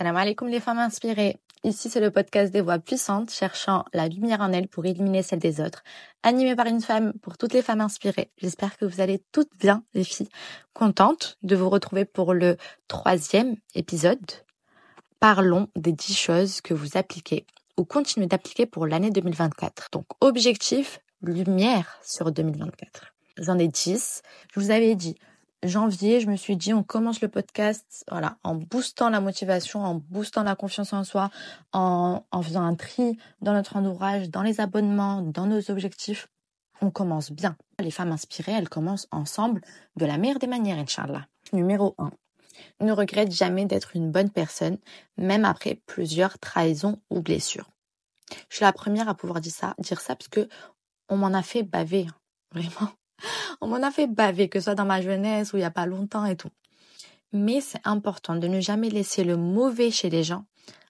Salam alaikum les femmes inspirées. Ici, c'est le podcast des voix puissantes cherchant la lumière en elles pour éliminer celle des autres. Animé par une femme pour toutes les femmes inspirées. J'espère que vous allez toutes bien, les filles. Contente de vous retrouver pour le troisième épisode. Parlons des dix choses que vous appliquez ou continuez d'appliquer pour l'année 2024. Donc, objectif, lumière sur 2024. J'en ai dix. Je vous avais dit, janvier, je me suis dit, on commence le podcast, voilà, en boostant la motivation, en boostant la confiance en soi, en, en faisant un tri dans notre entourage, dans les abonnements, dans nos objectifs. On commence bien. Les femmes inspirées, elles commencent ensemble de la meilleure des manières, Inch'Allah. Numéro 1. Ne regrette jamais d'être une bonne personne, même après plusieurs trahisons ou blessures. Je suis la première à pouvoir dire ça, dire ça parce que on m'en a fait baver, hein, vraiment. On m'en a fait baver, que ce soit dans ma jeunesse ou il y a pas longtemps et tout. Mais c'est important de ne jamais laisser le mauvais chez les gens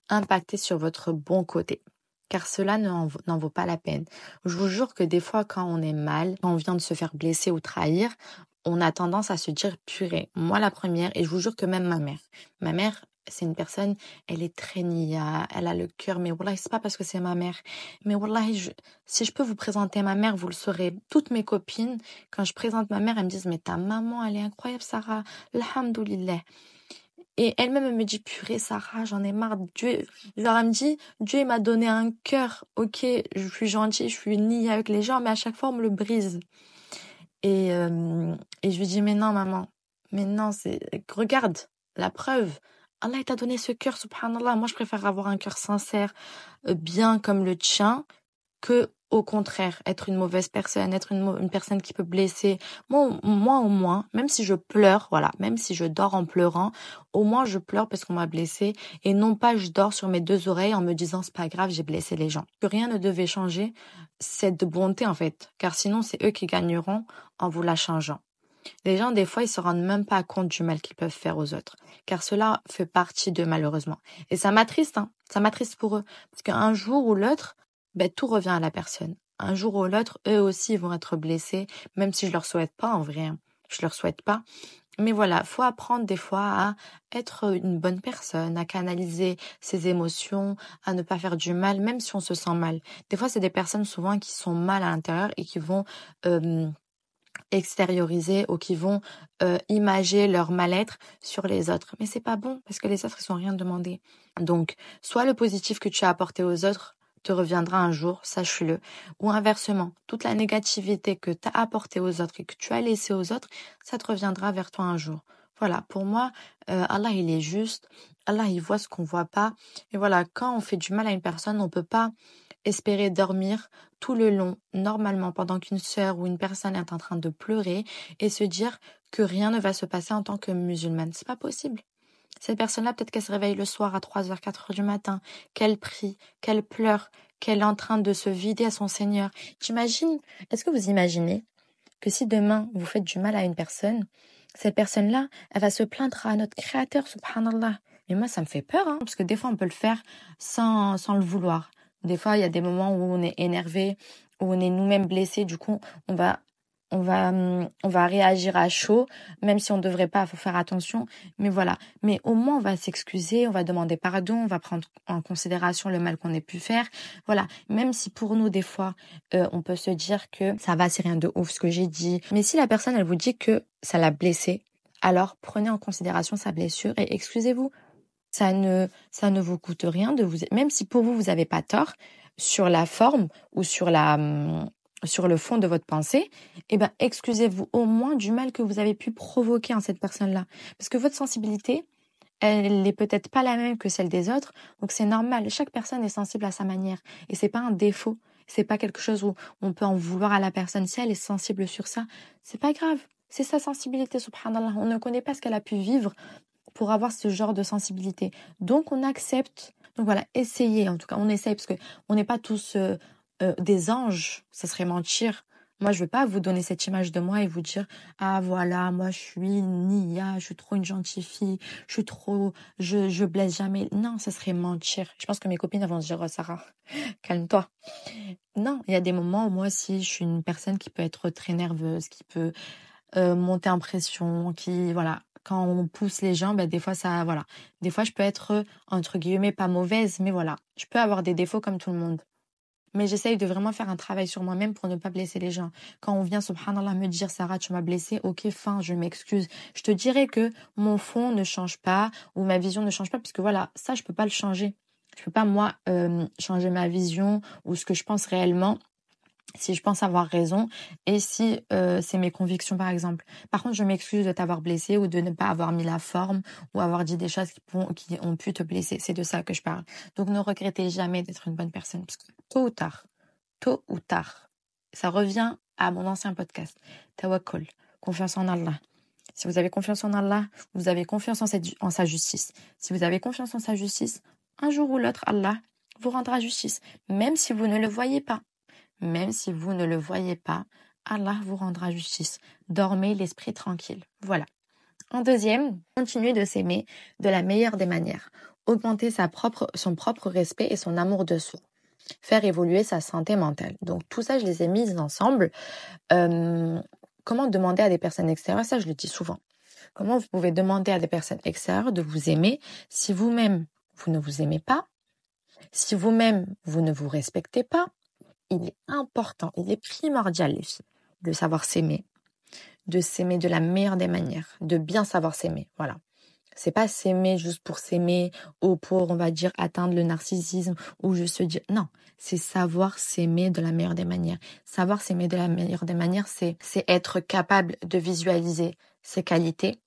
impacter sur votre bon côté. Car cela n'en vaut pas la peine. Je vous jure que des fois, quand on est mal, quand on vient de se faire blesser ou trahir, on a tendance à se dire purée. Moi, la première, et je vous jure que même ma mère. Ma mère, c'est une personne, elle est très nia, elle a le cœur, mais voilà, c'est pas parce que c'est ma mère. Mais voilà, si je peux vous présenter ma mère, vous le saurez. Toutes mes copines, quand je présente ma mère, elles me disent, mais ta maman, elle est incroyable, Sarah. Alhamdoulilah. Et elle-même, elle me dit, purée, Sarah, j'en ai marre. Dieu, genre, elle me dit, Dieu, m'a donné un cœur. Ok, je suis gentille, je suis nia avec les gens, mais à chaque fois, on me le brise. Et, euh, et je lui dis, mais non, maman. Mais non, c'est, regarde, la preuve. Allah t'a donné ce cœur, subhanallah. Moi, je préfère avoir un cœur sincère, euh, bien comme le tien, que au contraire, être une mauvaise personne, être une, une personne qui peut blesser. Moi, moi, au moins, même si je pleure, voilà, même si je dors en pleurant, au moins je pleure parce qu'on m'a blessé et non pas je dors sur mes deux oreilles en me disant c'est pas grave, j'ai blessé les gens. Que rien ne devait changer cette bonté en fait, car sinon c'est eux qui gagneront en vous la changeant. Les gens, des fois, ils se rendent même pas compte du mal qu'ils peuvent faire aux autres, car cela fait partie d'eux, malheureusement. Et ça m'attriste, hein. Ça m'attriste pour eux. Parce qu'un jour ou l'autre, ben, tout revient à la personne. Un jour ou l'autre, eux aussi vont être blessés, même si je leur souhaite pas, en vrai. Hein. Je leur souhaite pas. Mais voilà, faut apprendre des fois à être une bonne personne, à canaliser ses émotions, à ne pas faire du mal, même si on se sent mal. Des fois, c'est des personnes souvent qui sont mal à l'intérieur et qui vont euh, extérioriser ou qui vont euh, imager leur mal-être sur les autres. Mais c'est pas bon parce que les autres ils sont rien demandé. Donc, soit le positif que tu as apporté aux autres te reviendra un jour, sache-le, ou inversement, toute la négativité que tu as apportée aux autres et que tu as laissée aux autres, ça te reviendra vers toi un jour. Voilà, pour moi, euh, Allah il est juste, Allah il voit ce qu'on voit pas, et voilà, quand on fait du mal à une personne, on peut pas espérer dormir tout le long, normalement, pendant qu'une sœur ou une personne est en train de pleurer et se dire que rien ne va se passer en tant que musulmane. C'est pas possible. Cette personne-là, peut-être qu'elle se réveille le soir à 3 h 4 h du matin, qu'elle prie, qu'elle pleure, qu'elle est en train de se vider à son Seigneur. J'imagine, est-ce que vous imaginez que si demain vous faites du mal à une personne, cette personne-là, elle va se plaindre à notre Créateur, subhanallah? Mais moi, ça me fait peur, hein, parce que des fois, on peut le faire sans, sans le vouloir. Des fois, il y a des moments où on est énervé, où on est nous-mêmes blessés. Du coup, on va, on va, hum, on va réagir à chaud, même si on ne devrait pas. Faut faire attention. Mais voilà. Mais au moins, on va s'excuser, on va demander pardon, on va prendre en considération le mal qu'on ait pu faire. Voilà. Même si pour nous, des fois, euh, on peut se dire que ça va, c'est rien de ouf ce que j'ai dit. Mais si la personne, elle vous dit que ça l'a blessé, alors prenez en considération sa blessure et excusez-vous. Ça ne, ça ne vous coûte rien de vous, même si pour vous, vous n'avez pas tort sur la forme ou sur la, hum, sur le fond de votre pensée, eh ben, excusez-vous au moins du mal que vous avez pu provoquer en cette personne-là. Parce que votre sensibilité, elle n'est peut-être pas la même que celle des autres, donc c'est normal. Chaque personne est sensible à sa manière, et c'est pas un défaut. C'est pas quelque chose où on peut en vouloir à la personne si elle est sensible sur ça. C'est pas grave. C'est sa sensibilité, subhanallah. On ne connaît pas ce qu'elle a pu vivre pour avoir ce genre de sensibilité. Donc on accepte. Donc voilà, essayez en tout cas, on essaye parce que on n'est pas tous euh, euh, des anges, ça serait mentir. Moi, je ne veux pas vous donner cette image de moi et vous dire ah voilà, moi je suis Nia, je suis trop une gentille fille, je suis trop, je je blesse jamais. Non, ça serait mentir. Je pense que mes copines vont se dire oh, Sarah, calme-toi. Non, il y a des moments où moi aussi je suis une personne qui peut être très nerveuse, qui peut euh, monter en pression, qui voilà, quand on pousse les gens, ben, des fois, ça, voilà. Des fois, je peux être, entre guillemets, pas mauvaise, mais voilà. Je peux avoir des défauts comme tout le monde. Mais j'essaye de vraiment faire un travail sur moi-même pour ne pas blesser les gens. Quand on vient, subhanallah, me dire, Sarah, tu m'as blessé, ok, fin, je m'excuse. Je te dirais que mon fond ne change pas ou ma vision ne change pas, puisque voilà, ça, je peux pas le changer. Je peux pas, moi, euh, changer ma vision ou ce que je pense réellement si je pense avoir raison et si euh, c'est mes convictions par exemple. Par contre, je m'excuse de t'avoir blessé ou de ne pas avoir mis la forme ou avoir dit des choses qui, qui ont pu te blesser. C'est de ça que je parle. Donc ne regrettez jamais d'être une bonne personne parce que tôt ou tard, tôt ou tard, ça revient à mon ancien podcast. Tawakkul, confiance en Allah. Si vous avez confiance en Allah, vous avez confiance en sa justice. Si vous avez confiance en sa justice, un jour ou l'autre, Allah vous rendra justice, même si vous ne le voyez pas. Même si vous ne le voyez pas, Allah vous rendra justice. Dormez l'esprit tranquille. Voilà. En deuxième, continuez de s'aimer de la meilleure des manières. Augmenter sa propre, son propre respect et son amour de soi. Faire évoluer sa santé mentale. Donc tout ça, je les ai mises ensemble. Euh, comment demander à des personnes extérieures Ça, je le dis souvent. Comment vous pouvez demander à des personnes extérieures de vous aimer si vous-même, vous ne vous aimez pas, si vous-même, vous ne vous respectez pas, il est important, il est primordial, de savoir s'aimer, de s'aimer de la meilleure des manières, de bien savoir s'aimer. Voilà. C'est pas s'aimer juste pour s'aimer ou pour, on va dire, atteindre le narcissisme ou juste se dire, non, c'est savoir s'aimer de la meilleure des manières. Savoir s'aimer de la meilleure des manières, c'est, c'est être capable de visualiser ses qualités,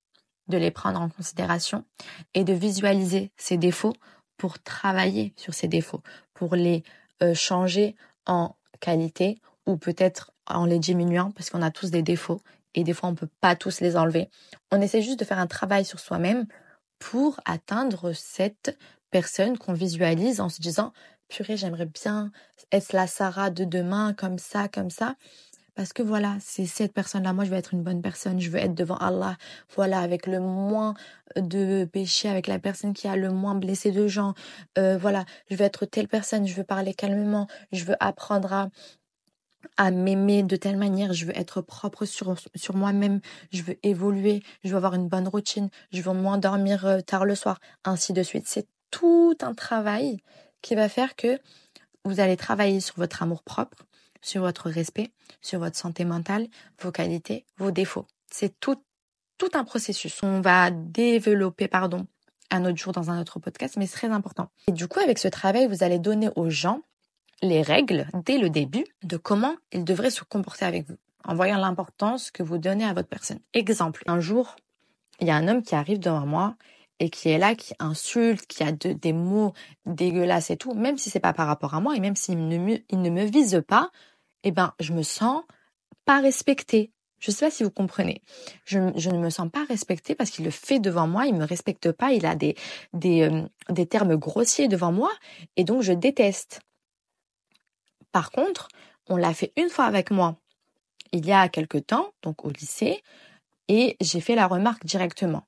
de les prendre en considération et de visualiser ses défauts pour travailler sur ses défauts, pour les euh, changer en qualité ou peut-être en les diminuant parce qu'on a tous des défauts et des fois on peut pas tous les enlever. On essaie juste de faire un travail sur soi-même pour atteindre cette personne qu'on visualise en se disant purée j'aimerais bien être la Sarah de demain comme ça comme ça parce que voilà, c'est cette personne-là. Moi, je veux être une bonne personne. Je veux être devant Allah. Voilà, avec le moins de péché, avec la personne qui a le moins blessé de gens. Euh, voilà, je veux être telle personne. Je veux parler calmement. Je veux apprendre à à m'aimer de telle manière, je veux être propre sur, sur moi-même, je veux évoluer, je veux avoir une bonne routine, je veux moins dormir euh, tard le soir, ainsi de suite. C'est tout un travail qui va faire que vous allez travailler sur votre amour propre, sur votre respect, sur votre santé mentale, vos qualités, vos défauts. C'est tout, tout un processus. On va développer, pardon, un autre jour dans un autre podcast, mais c'est très important. Et du coup, avec ce travail, vous allez donner aux gens les règles dès le début de comment ils devraient se comporter avec vous, en voyant l'importance que vous donnez à votre personne. Exemple, un jour, il y a un homme qui arrive devant moi et qui est là, qui insulte, qui a des mots dégueulasses et tout, même si c'est pas par rapport à moi et même s'il ne me vise pas, eh ben, je me sens pas respectée. Je sais pas si vous comprenez. Je, ne me sens pas respectée parce qu'il le fait devant moi, il me respecte pas, il a des, des, euh, des termes grossiers devant moi et donc je déteste. Par contre, on l'a fait une fois avec moi il y a quelque temps, donc au lycée, et j'ai fait la remarque directement.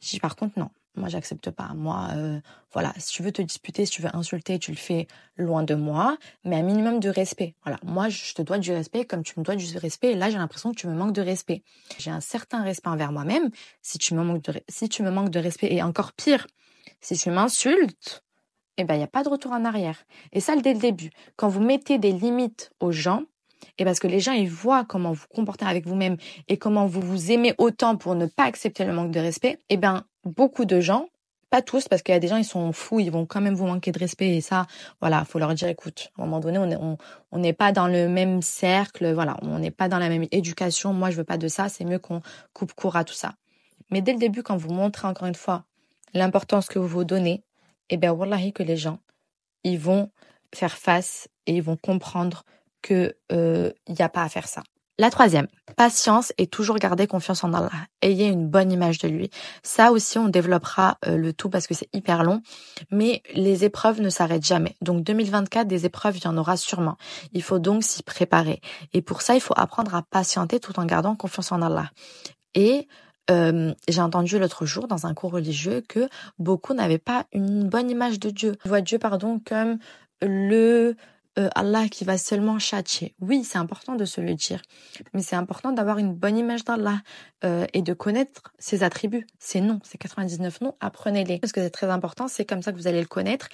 J'ai par contre non, moi, j'accepte pas. Moi, euh, voilà, si tu veux te disputer, si tu veux insulter, tu le fais loin de moi, mais un minimum de respect. Voilà, moi, je te dois du respect comme tu me dois du respect. Et là, j'ai l'impression que tu me manques de respect. J'ai un certain respect envers moi-même. Si tu me manques de, si tu me manques de respect, et encore pire, si tu m'insultes, eh ben, il n'y a pas de retour en arrière. Et ça, dès le début. Quand vous mettez des limites aux gens, et parce que les gens, ils voient comment vous comportez avec vous-même et comment vous vous aimez autant pour ne pas accepter le manque de respect, eh ben, beaucoup de gens, pas tous, parce qu'il y a des gens, ils sont fous, ils vont quand même vous manquer de respect et ça, voilà, faut leur dire, écoute, à un moment donné, on on, n'est pas dans le même cercle, voilà, on n'est pas dans la même éducation. Moi, je veux pas de ça. C'est mieux qu'on coupe court à tout ça. Mais dès le début, quand vous montrez encore une fois l'importance que vous vous donnez, eh bien, wallahi que les gens, ils vont faire face et ils vont comprendre que euh, n'y a pas à faire ça. La troisième, patience et toujours garder confiance en Allah. Ayez une bonne image de lui. Ça aussi, on développera euh, le tout parce que c'est hyper long. Mais les épreuves ne s'arrêtent jamais. Donc 2024, des épreuves, il y en aura sûrement. Il faut donc s'y préparer. Et pour ça, il faut apprendre à patienter tout en gardant confiance en Allah. Et euh, j'ai entendu l'autre jour dans un cours religieux que beaucoup n'avaient pas une bonne image de Dieu. Ils voient Dieu, pardon, comme le euh, Allah qui va seulement châtier. Oui, c'est important de se le dire, mais c'est important d'avoir une bonne image d'Allah euh, et de connaître ses attributs. Ses noms, ses 99 noms, apprenez-les. Parce que c'est très important, c'est comme ça que vous allez le connaître.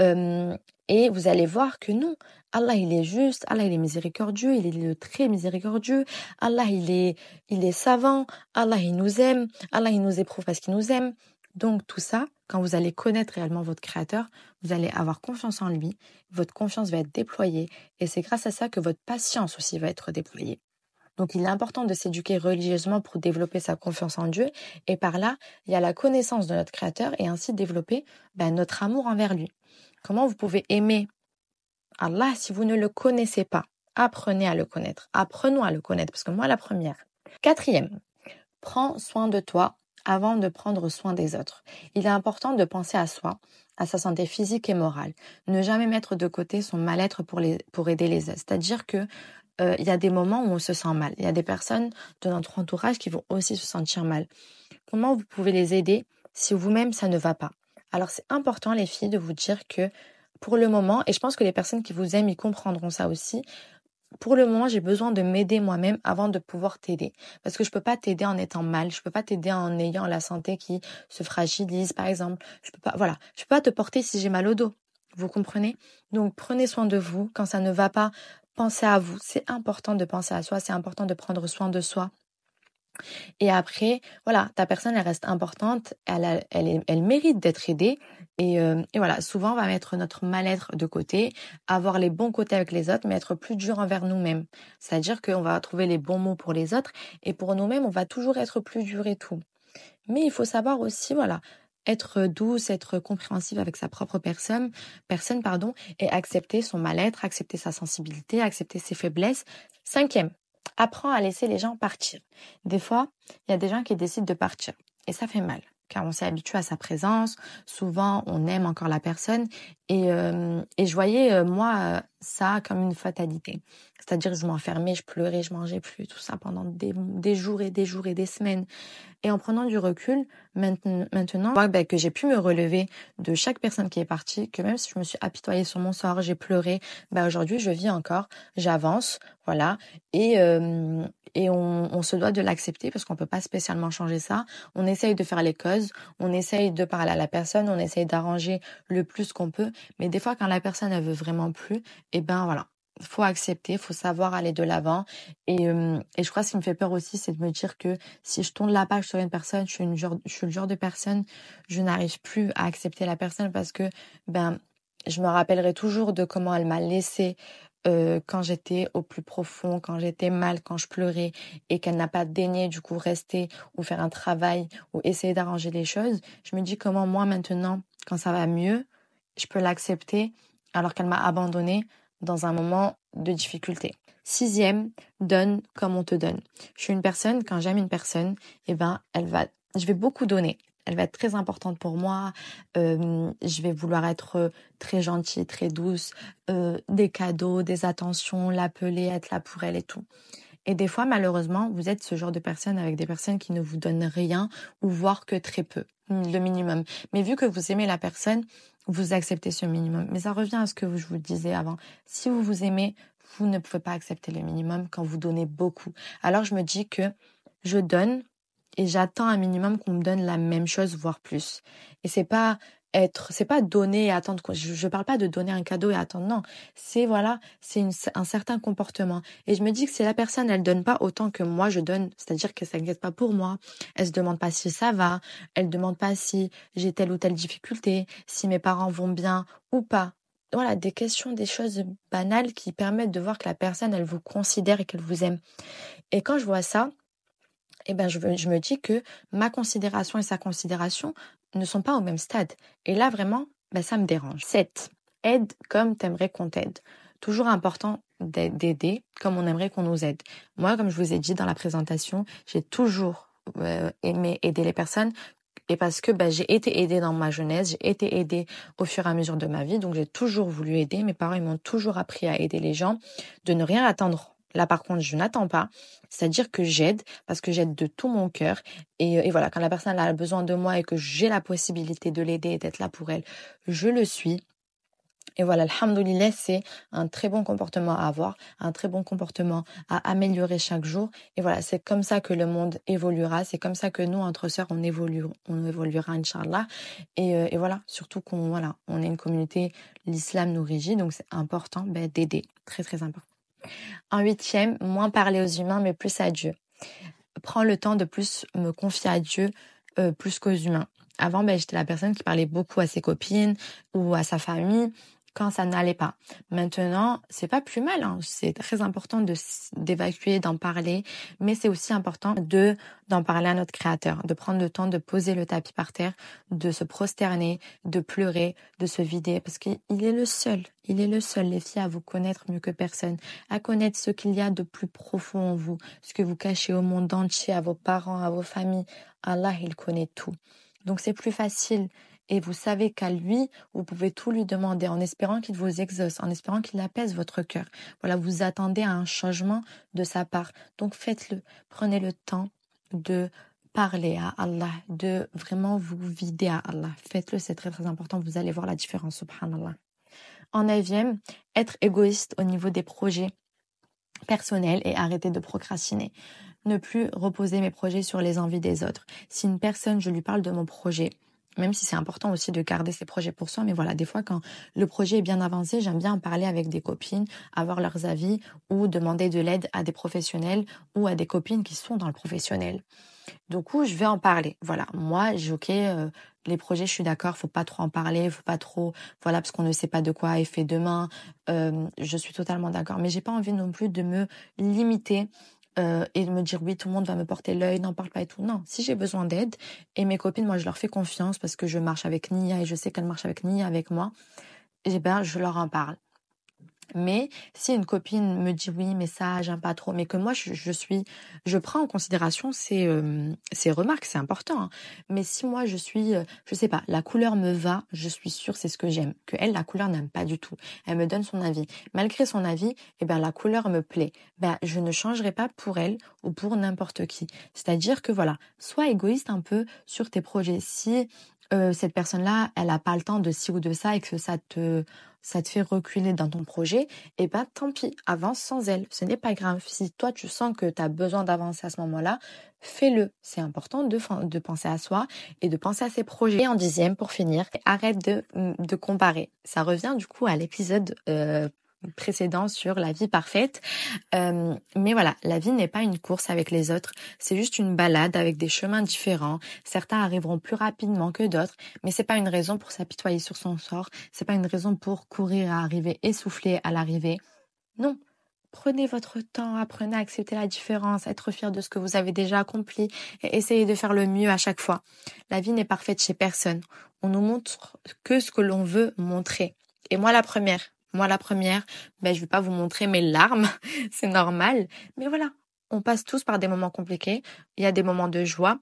Euh, et vous allez voir que non, Allah il est juste, Allah il est miséricordieux, il est le très miséricordieux, Allah il est, il est savant, Allah il nous aime, Allah il nous éprouve parce qu'il nous aime. Donc tout ça, quand vous allez connaître réellement votre créateur, vous allez avoir confiance en lui, votre confiance va être déployée et c'est grâce à ça que votre patience aussi va être déployée. Donc il est important de s'éduquer religieusement pour développer sa confiance en Dieu et par là, il y a la connaissance de notre créateur et ainsi développer ben, notre amour envers lui. Comment vous pouvez aimer Allah si vous ne le connaissez pas? Apprenez à le connaître. Apprenons à le connaître parce que moi la première. Quatrième, prends soin de toi avant de prendre soin des autres. Il est important de penser à soi, à sa santé physique et morale. Ne jamais mettre de côté son mal-être pour, aider les autres. C'est-à-dire que euh, il y a des moments où on se sent mal. Il y a des personnes de notre entourage qui vont aussi se sentir mal. Comment vous pouvez les aider si vous-même ça ne va pas? Alors c'est important les filles de vous dire que pour le moment, et je pense que les personnes qui vous aiment, ils comprendront ça aussi, pour le moment, j'ai besoin de m'aider moi-même avant de pouvoir t'aider. Parce que je peux pas t'aider en étant mal. Je peux pas t'aider en ayant la santé qui se fragilise, par exemple. Je peux pas, voilà. Je peux pas te porter si j'ai mal au dos. Vous comprenez? Donc, prenez soin de vous. Quand ça ne va pas, pensez à vous. C'est important de penser à soi. C'est important de prendre soin de soi. Et après, voilà, ta personne, elle reste importante, elle, mérite d'être aidée. Et, euh, et, voilà, souvent, on va mettre notre mal-être de côté, avoir les bons côtés avec les autres, mais être plus dur envers nous-mêmes. C'est-à-dire qu'on va trouver les bons mots pour les autres, et pour nous-mêmes, on va toujours être plus dur et tout. Mais il faut savoir aussi, voilà, être douce, être compréhensive avec sa propre personne, personne pardon, et accepter son mal-être, accepter sa sensibilité, accepter ses faiblesses. Cinquième, apprends à laisser les gens partir. Des fois, il y a des gens qui décident de partir et ça fait mal car on s'est habitué à sa présence. Souvent, on aime encore la personne et, euh, et je voyais euh, moi ça comme une fatalité. C'est-à-dire je m'enfermais, je pleurais, je mangeais plus, tout ça pendant des, des, jours et des jours et des semaines. Et en prenant du recul, maintenant, maintenant ben, que j'ai pu me relever de chaque personne qui est partie, que même si je me suis apitoyée sur mon sort, j'ai pleuré, ben aujourd'hui je vis encore, j'avance, voilà, et euh, et on, on, se doit de l'accepter parce qu'on peut pas spécialement changer ça. On essaye de faire les causes, on essaye de parler à la personne, on essaye d'arranger le plus qu'on peut, mais des fois quand la personne elle veut vraiment plus, et eh ben voilà, faut accepter, faut savoir aller de l'avant. Et, euh, et je crois que ce qui me fait peur aussi, c'est de me dire que si je tourne la page sur une personne, je suis, une genre, je suis le genre de personne, je n'arrive plus à accepter la personne parce que ben je me rappellerai toujours de comment elle m'a laissé euh, quand j'étais au plus profond, quand j'étais mal, quand je pleurais et qu'elle n'a pas daigné du coup rester ou faire un travail ou essayer d'arranger les choses. Je me dis comment moi maintenant, quand ça va mieux, je peux l'accepter alors qu'elle m'a abandonné dans un moment de difficulté. Sixième, donne comme on te donne. Je suis une personne, quand j'aime une personne, eh ben, elle va, je vais beaucoup donner. Elle va être très importante pour moi. Je vais vouloir être très gentille, très douce, des cadeaux, des attentions, l'appeler, être là pour elle et tout. Et des fois, malheureusement, vous êtes ce genre de personne avec des personnes qui ne vous donnent rien ou voire que très peu, le minimum. Mais vu que vous aimez la personne, vous acceptez ce minimum. Mais ça revient à ce que je vous disais avant. Si vous vous aimez, vous ne pouvez pas accepter le minimum quand vous donnez beaucoup. Alors je me dis que je donne et j'attends un minimum qu'on me donne la même chose, voire plus. Et c'est pas être, c'est pas donner et attendre. Je, je parle pas de donner un cadeau et attendre. Non, c'est voilà, c'est un certain comportement. Et je me dis que si la personne elle donne pas autant que moi je donne, c'est-à-dire qu'elle s'inquiète pas pour moi, elle se demande pas si ça va, elle demande pas si j'ai telle ou telle difficulté, si mes parents vont bien ou pas. Voilà, des questions, des choses banales qui permettent de voir que la personne elle vous considère et qu'elle vous aime. Et quand je vois ça, eh ben je, me dis que ma considération et sa considération ne sont pas au même stade. Et là, vraiment, ben, ça me dérange. 7. Aide comme t'aimerais qu'on t'aide. Toujours important d'aider comme on aimerait qu'on nous aide. Moi, comme je vous ai dit dans la présentation, j'ai toujours euh, aimé aider les personnes et parce que ben, j'ai été aidée dans ma jeunesse, j'ai été aidée au fur et à mesure de ma vie, donc j'ai toujours voulu aider. Mes parents m'ont toujours appris à aider les gens, de ne rien attendre Là, par contre, je n'attends pas. C'est-à-dire que j'aide parce que j'aide de tout mon cœur. Et, et, voilà, quand la personne a besoin de moi et que j'ai la possibilité de l'aider et d'être là pour elle, je le suis. Et voilà, alhamdoulilah, c'est un très bon comportement à avoir, un très bon comportement à améliorer chaque jour. Et voilà, c'est comme ça que le monde évoluera. C'est comme ça que nous, entre sœurs, on évolue, on évoluera, Inch'Allah. Et, euh, voilà, surtout qu'on voilà, on est une communauté, l'islam nous régit, donc c'est important ben, d'aider. Très, très important. En huitième, moins parler aux humains, mais plus à Dieu. Prends le temps de plus me confier à Dieu, euh, plus qu'aux humains. Avant, ben, j'étais la personne qui parlait beaucoup à ses copines ou à sa famille quand ça n'allait pas. Maintenant, c'est pas plus mal. Hein. C'est très important de d'évacuer, d'en parler, mais c'est aussi important de d'en parler à notre créateur, de prendre le temps de poser le tapis par terre, de se prosterner, de pleurer, de se vider, parce qu'il est le seul. Il est le seul, les filles, à vous connaître mieux que personne, à connaître ce qu'il y a de plus profond en vous, ce que vous cachez au monde entier, à vos parents, à vos familles. Allah, il connaît tout. Donc c'est plus facile et vous savez qu'à lui, vous pouvez tout lui demander en espérant qu'il vous exauce, en espérant qu'il apaise votre cœur. Voilà, vous attendez à un changement de sa part. Donc faites-le. Prenez le temps de parler à Allah, de vraiment vous vider à Allah. Faites-le, c'est très très important. Vous allez voir la différence, subhanallah. En neuvième, être égoïste au niveau des projets personnels et arrêter de procrastiner. Ne plus reposer mes projets sur les envies des autres. Si une personne, je lui parle de mon projet, même si c'est important aussi de garder ses projets pour soi. Mais voilà, des fois, quand le projet est bien avancé, j'aime bien en parler avec des copines, avoir leurs avis ou demander de l'aide à des professionnels ou à des copines qui sont dans le professionnel. Du coup, je vais en parler. Voilà, moi, j'ai ok, euh, les projets, je suis d'accord, faut pas trop en parler, faut pas trop, voilà, parce qu'on ne sait pas de quoi est fait demain. Euh, je suis totalement d'accord, mais j'ai pas envie non plus de me limiter euh, et de me dire oui tout le monde va me porter l'œil n'en parle pas et tout. Non si j'ai besoin d'aide et mes copines moi je leur fais confiance parce que je marche avec Nia et je sais qu'elle marche avec Nia avec moi et eh ben je leur en parle mais si une copine me dit oui, mais ça, j'aime pas trop, mais que moi je, suis, je prends en considération ces, euh, ces remarques, c'est important. Hein. Mais si moi je suis, euh, je sais pas, la couleur me va, je suis sûre c'est ce que j'aime. Que elle, la couleur n'aime pas du tout. Elle me donne son avis. Malgré son avis, eh ben la couleur me plaît. Ben je ne changerai pas pour elle ou pour n'importe qui. C'est-à-dire que voilà, sois égoïste un peu sur tes projets. Si euh, cette personne-là, elle a pas le temps de ci ou de ça et que ça te ça te fait reculer dans ton projet, eh ben tant pis, avance sans elle. Ce n'est pas grave. Si toi tu sens que tu as besoin d'avancer à ce moment-là, fais-le. C'est important de, de penser à soi et de penser à ses projets. Et en dixième, pour finir, arrête de, de comparer. Ça revient du coup à l'épisode euh, précédent sur la vie parfaite. Euh, mais voilà, la vie n'est pas une course avec les autres, c'est juste une balade avec des chemins différents. Certains arriveront plus rapidement que d'autres, mais c'est pas une raison pour s'apitoyer sur son sort, c'est pas une raison pour courir à arriver essoufflé à l'arrivée. Non. Prenez votre temps, apprenez à accepter la différence, être fier de ce que vous avez déjà accompli et essayez de faire le mieux à chaque fois. La vie n'est parfaite chez personne. On nous montre que ce que l'on veut montrer. Et moi la première, moi, la première, ben, je vais pas vous montrer mes larmes, c'est normal. Mais voilà, on passe tous par des moments compliqués. Il y a des moments de joie.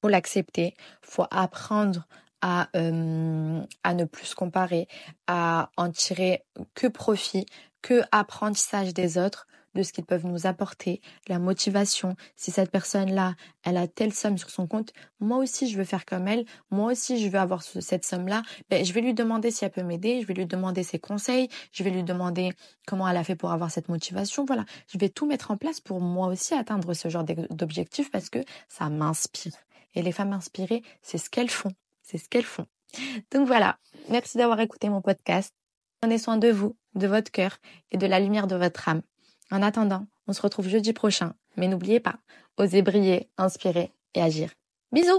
Faut l'accepter. Faut apprendre à, euh, à ne plus se comparer, à en tirer que profit, que apprentissage des autres de ce qu'ils peuvent nous apporter, la motivation. Si cette personne-là, elle a telle somme sur son compte, moi aussi je veux faire comme elle, moi aussi je veux avoir cette somme-là, ben, je vais lui demander si elle peut m'aider, je vais lui demander ses conseils, je vais lui demander comment elle a fait pour avoir cette motivation. Voilà, je vais tout mettre en place pour moi aussi atteindre ce genre d'objectif parce que ça m'inspire. Et les femmes inspirées, c'est ce qu'elles font. C'est ce qu'elles font. Donc voilà, merci d'avoir écouté mon podcast. Prenez soin de vous, de votre cœur et de la lumière de votre âme. En attendant, on se retrouve jeudi prochain. Mais n'oubliez pas, osez briller, inspirer et agir. Bisous